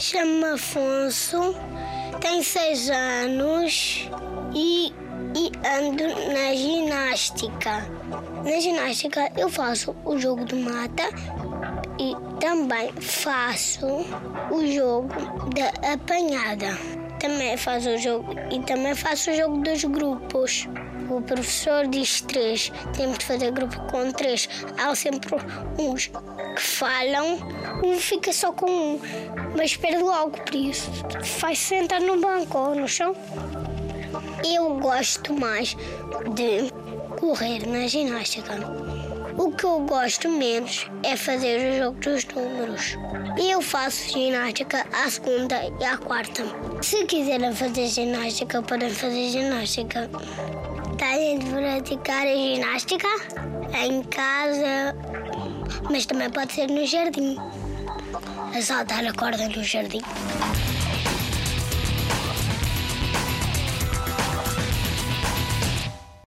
chamo Afonso, tenho seis anos e, e ando na ginástica. Na ginástica eu faço o jogo do mata e também faço o jogo da apanhada. Também faço o jogo e também faço o jogo dos grupos. O professor diz três, temos de fazer grupo com três. Há sempre uns que falam, um fica só com um, mas perde logo por isso. Faz sentar no banco ou no chão. Eu gosto mais de correr na ginástica. O que eu gosto menos é fazer o jogo dos números. Eu faço ginástica à segunda e à quarta. Se quiserem fazer ginástica, podem fazer ginástica. Têm de praticar a ginástica em casa, mas também pode ser no jardim. A saltar a corda no jardim.